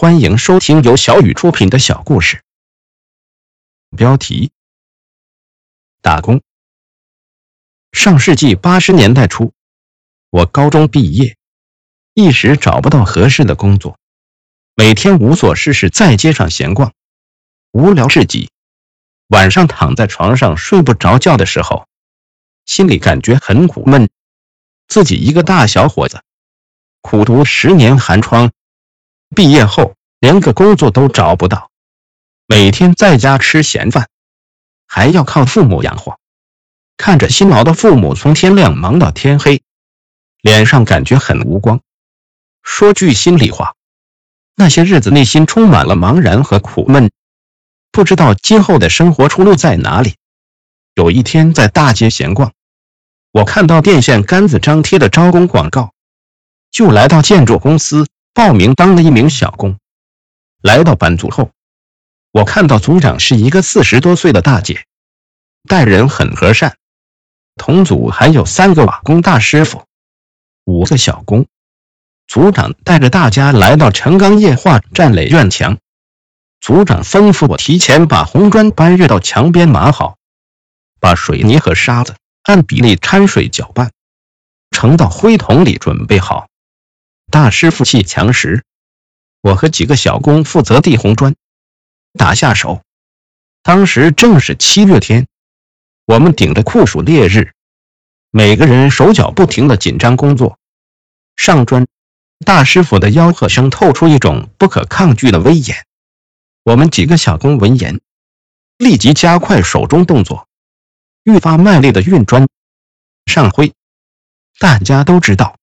欢迎收听由小雨出品的小故事。标题：打工。上世纪八十年代初，我高中毕业，一时找不到合适的工作，每天无所事事，在街上闲逛，无聊至极。晚上躺在床上睡不着觉的时候，心里感觉很苦闷。自己一个大小伙子，苦读十年寒窗。毕业后连个工作都找不到，每天在家吃闲饭，还要靠父母养活。看着辛劳的父母从天亮忙到天黑，脸上感觉很无光。说句心里话，那些日子内心充满了茫然和苦闷，不知道今后的生活出路在哪里。有一天在大街闲逛，我看到电线杆子张贴的招工广告，就来到建筑公司。报名当了一名小工，来到班组后，我看到组长是一个四十多岁的大姐，待人很和善。同组还有三个瓦工大师傅，五个小工。组长带着大家来到成钢液化站垒院墙，组长吩咐我提前把红砖搬运到墙边码好，把水泥和沙子按比例掺水搅拌，盛到灰桶里准备好。大师傅砌墙时，我和几个小工负责递红砖、打下手。当时正是七月天，我们顶着酷暑烈日，每个人手脚不停的紧张工作。上砖，大师傅的吆喝声透出一种不可抗拒的威严。我们几个小工闻言，立即加快手中动作，愈发卖力的运砖、上灰。大家都知道。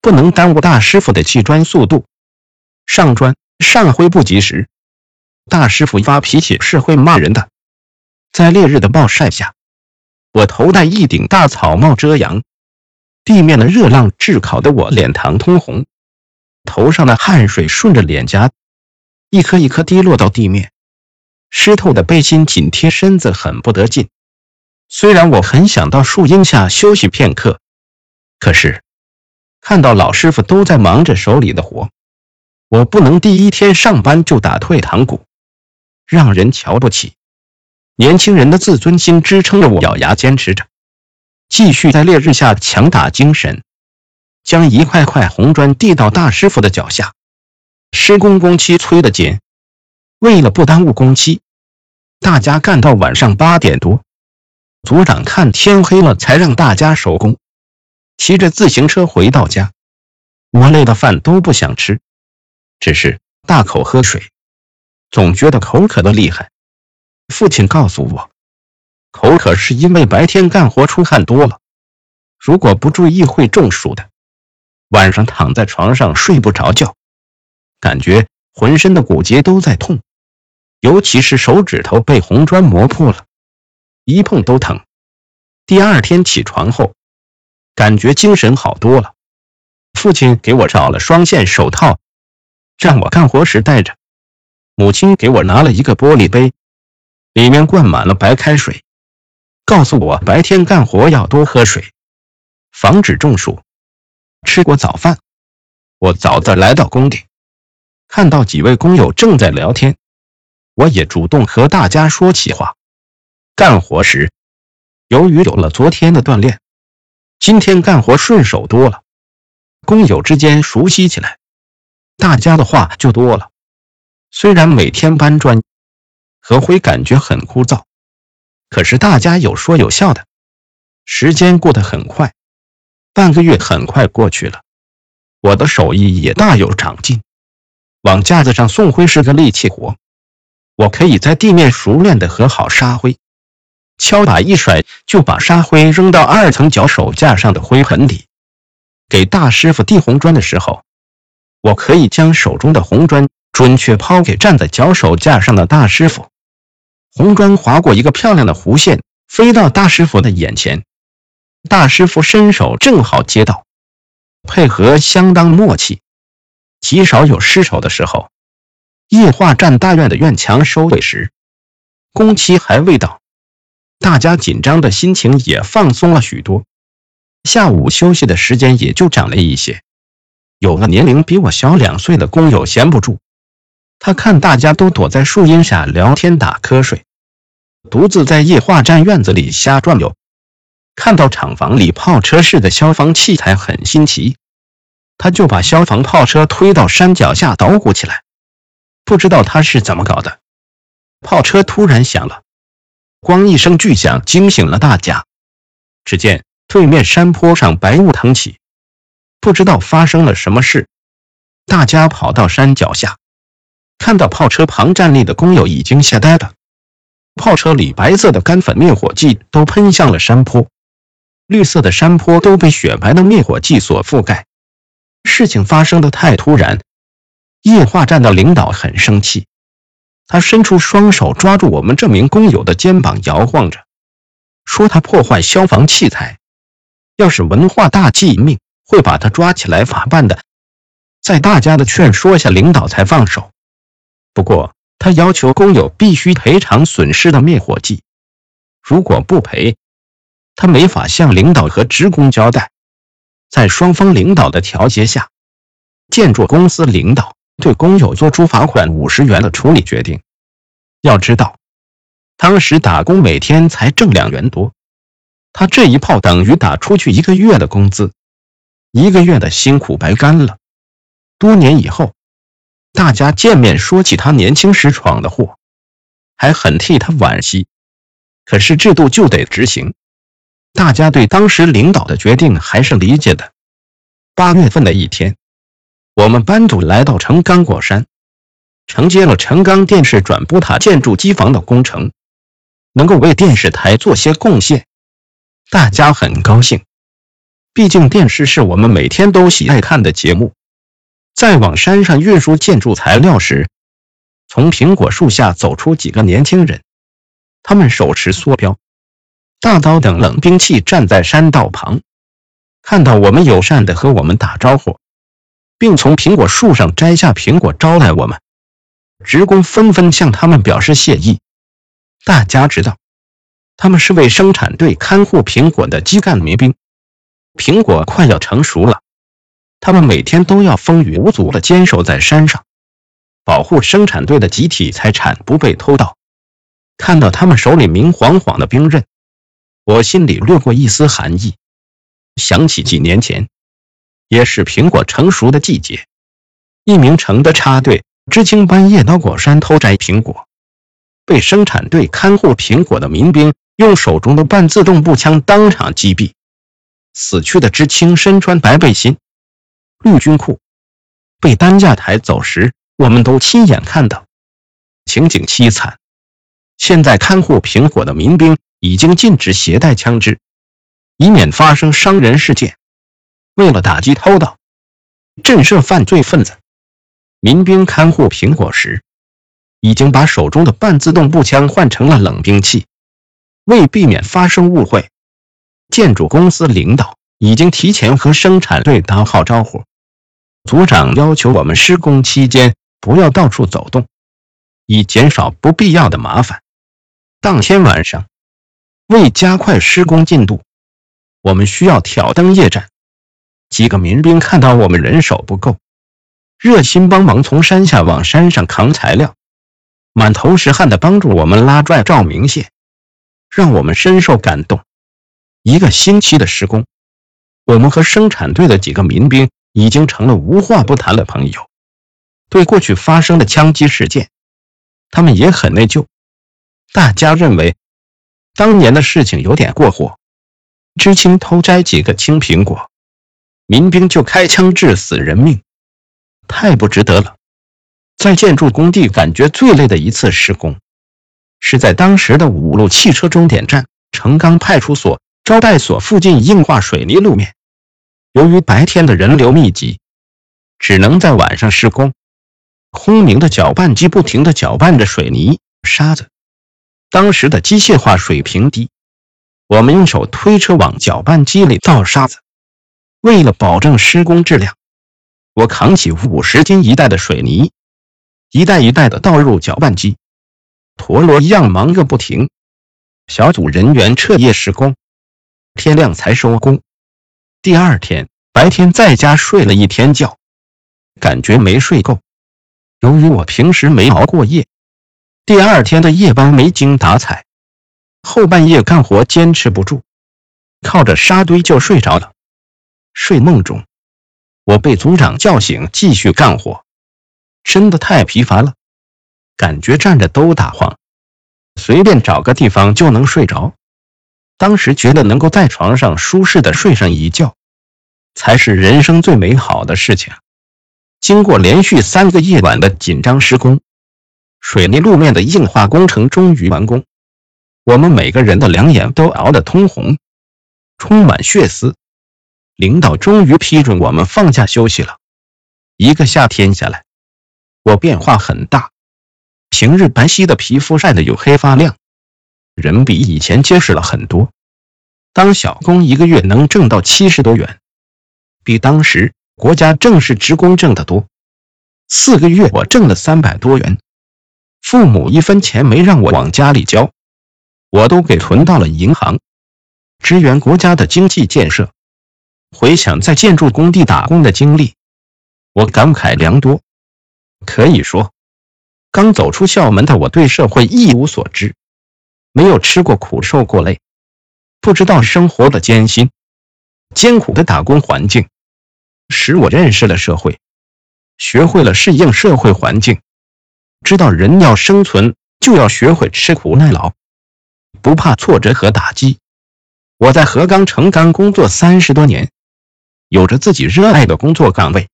不能耽误大师傅的砌砖速度。上砖上灰不及时，大师傅发脾气是会骂人的。在烈日的暴晒下，我头戴一顶大草帽遮阳，地面的热浪炙烤得我脸膛通红，头上的汗水顺着脸颊一颗一颗滴落到地面，湿透的背心紧贴身子，很不得劲。虽然我很想到树荫下休息片刻，可是。看到老师傅都在忙着手里的活，我不能第一天上班就打退堂鼓，让人瞧不起。年轻人的自尊心支撑着我，咬牙坚持着，继续在烈日下强打精神，将一块块红砖递到大师傅的脚下。施工工期催得紧，为了不耽误工期，大家干到晚上八点多。组长看天黑了才让大家收工。骑着自行车回到家，我累的饭都不想吃，只是大口喝水，总觉得口渴的厉害。父亲告诉我，口渴是因为白天干活出汗多了，如果不注意会中暑的。晚上躺在床上睡不着觉，感觉浑身的骨节都在痛，尤其是手指头被红砖磨破了，一碰都疼。第二天起床后。感觉精神好多了。父亲给我找了双线手套，让我干活时戴着。母亲给我拿了一个玻璃杯，里面灌满了白开水，告诉我白天干活要多喝水，防止中暑。吃过早饭，我早早来到工地，看到几位工友正在聊天，我也主动和大家说起话。干活时，由于有了昨天的锻炼。今天干活顺手多了，工友之间熟悉起来，大家的话就多了。虽然每天搬砖何辉感觉很枯燥，可是大家有说有笑的，时间过得很快。半个月很快过去了，我的手艺也大有长进。往架子上送灰是个力气活，我可以在地面熟练地和好沙灰。敲打一甩，就把沙灰扔到二层脚手架上的灰盆里。给大师傅递红砖的时候，我可以将手中的红砖准确抛给站在脚手架上的大师傅。红砖划过一个漂亮的弧线，飞到大师傅的眼前。大师傅伸手正好接到，配合相当默契，极少有失手的时候。液化站大院的院墙收尾时，工期还未到。大家紧张的心情也放松了许多，下午休息的时间也就长了一些。有个年龄比我小两岁的工友闲不住，他看大家都躲在树荫下聊天打瞌睡，独自在液化站院子里瞎转悠。看到厂房里炮车式的消防器材很新奇，他就把消防炮车推到山脚下捣鼓起来。不知道他是怎么搞的，炮车突然响了，咣一声巨响惊醒了大家。只见对面山坡上白雾腾起，不知道发生了什么事。大家跑到山脚下，看到炮车旁站立的工友已经吓呆了。炮车里白色的干粉灭火剂都喷向了山坡，绿色的山坡都被雪白的灭火剂所覆盖。事情发生的太突然，液化站的领导很生气，他伸出双手抓住我们这名工友的肩膀，摇晃着，说他破坏消防器材，要是文化大记命，会把他抓起来法办的。在大家的劝说下，领导才放手。不过，他要求工友必须赔偿损失的灭火剂，如果不赔，他没法向领导和职工交代。在双方领导的调解下，建筑公司领导对工友做出罚款五十元的处理决定。要知道，当时打工每天才挣两元多，他这一炮等于打出去一个月的工资，一个月的辛苦白干了。多年以后，大家见面说起他年轻时闯的祸，还很替他惋惜。可是制度就得执行，大家对当时领导的决定还是理解的。八月份的一天，我们班组来到成钢果山，承接了成钢电视转播塔建筑机房的工程，能够为电视台做些贡献，大家很高兴。毕竟电视是我们每天都喜爱看的节目。在往山上运输建筑材料时，从苹果树下走出几个年轻人，他们手持梭镖、大刀等冷兵器，站在山道旁，看到我们友善地和我们打招呼，并从苹果树上摘下苹果招待我们。职工纷纷向他们表示谢意。大家知道，他们是为生产队看护苹果的基干民兵，苹果快要成熟了。他们每天都要风雨无阻地坚守在山上，保护生产队的集体财产不被偷盗。看到他们手里明晃晃的兵刃，我心里掠过一丝寒意，想起几年前，也是苹果成熟的季节，一名城的插队知青半夜到果山偷摘苹果，被生产队看护苹果的民兵用手中的半自动步枪当场击毙。死去的知青身穿白背心。绿军裤被担架抬走时，我们都亲眼看到，情景凄惨。现在看护苹果的民兵已经禁止携带枪支，以免发生伤人事件。为了打击偷盗、震慑犯罪分子，民兵看护苹果时，已经把手中的半自动步枪换成了冷兵器。为避免发生误会，建筑公司领导已经提前和生产队打好招呼。组长要求我们施工期间不要到处走动，以减少不必要的麻烦。当天晚上，为加快施工进度，我们需要挑灯夜战。几个民兵看到我们人手不够，热心帮忙从山下往山上扛材料，满头是汗的帮助我们拉拽照明线，让我们深受感动。一个星期的施工，我们和生产队的几个民兵。已经成了无话不谈的朋友。对过去发生的枪击事件，他们也很内疚。大家认为当年的事情有点过火，知青偷摘几个青苹果，民兵就开枪致死人命，太不值得了。在建筑工地，感觉最累的一次施工，是在当时的五路汽车终点站成钢派出所招待所附近硬化水泥路面。由于白天的人流密集，只能在晚上施工。空明的搅拌机不停地搅拌着水泥、沙子。当时的机械化水平低，我们用手推车往搅拌机里倒沙子。为了保证施工质量，我扛起五十斤一袋的水泥，一袋一袋的倒入搅拌机，陀螺一样忙个不停。小组人员彻夜施工，天亮才收工。第二天白天在家睡了一天觉，感觉没睡够，由于我平时没熬过夜，第二天的夜班没精打采，后半夜干活坚持不住，靠着沙堆就睡着了。睡梦中，我被组长叫醒，继续干活，真的太疲乏了，感觉站着都打晃，随便找个地方就能睡着。当时觉得能够在床上舒适的睡上一觉，才是人生最美好的事情。经过连续三个夜晚的紧张施工，水泥路面的硬化工程终于完工。我们每个人的两眼都熬得通红，充满血丝。领导终于批准我们放假休息了。一个夏天下来，我变化很大，平日白皙的皮肤晒得黝黑发亮。人比以前结实了很多，当小工一个月能挣到七十多元，比当时国家正式职工挣得多。四个月我挣了三百多元，父母一分钱没让我往家里交，我都给存到了银行，支援国家的经济建设。回想在建筑工地打工的经历，我感慨良多。可以说，刚走出校门的我对社会一无所知。没有吃过苦，受过累，不知道生活的艰辛。艰苦的打工环境，使我认识了社会，学会了适应社会环境，知道人要生存就要学会吃苦耐劳，不怕挫折和打击。我在河钢成钢工作三十多年，有着自己热爱的工作岗位，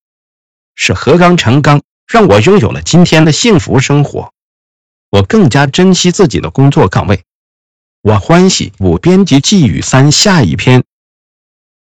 是河钢成钢让我拥有了今天的幸福生活。我更加珍惜自己的工作岗位。我欢喜五编辑寄语三下一篇。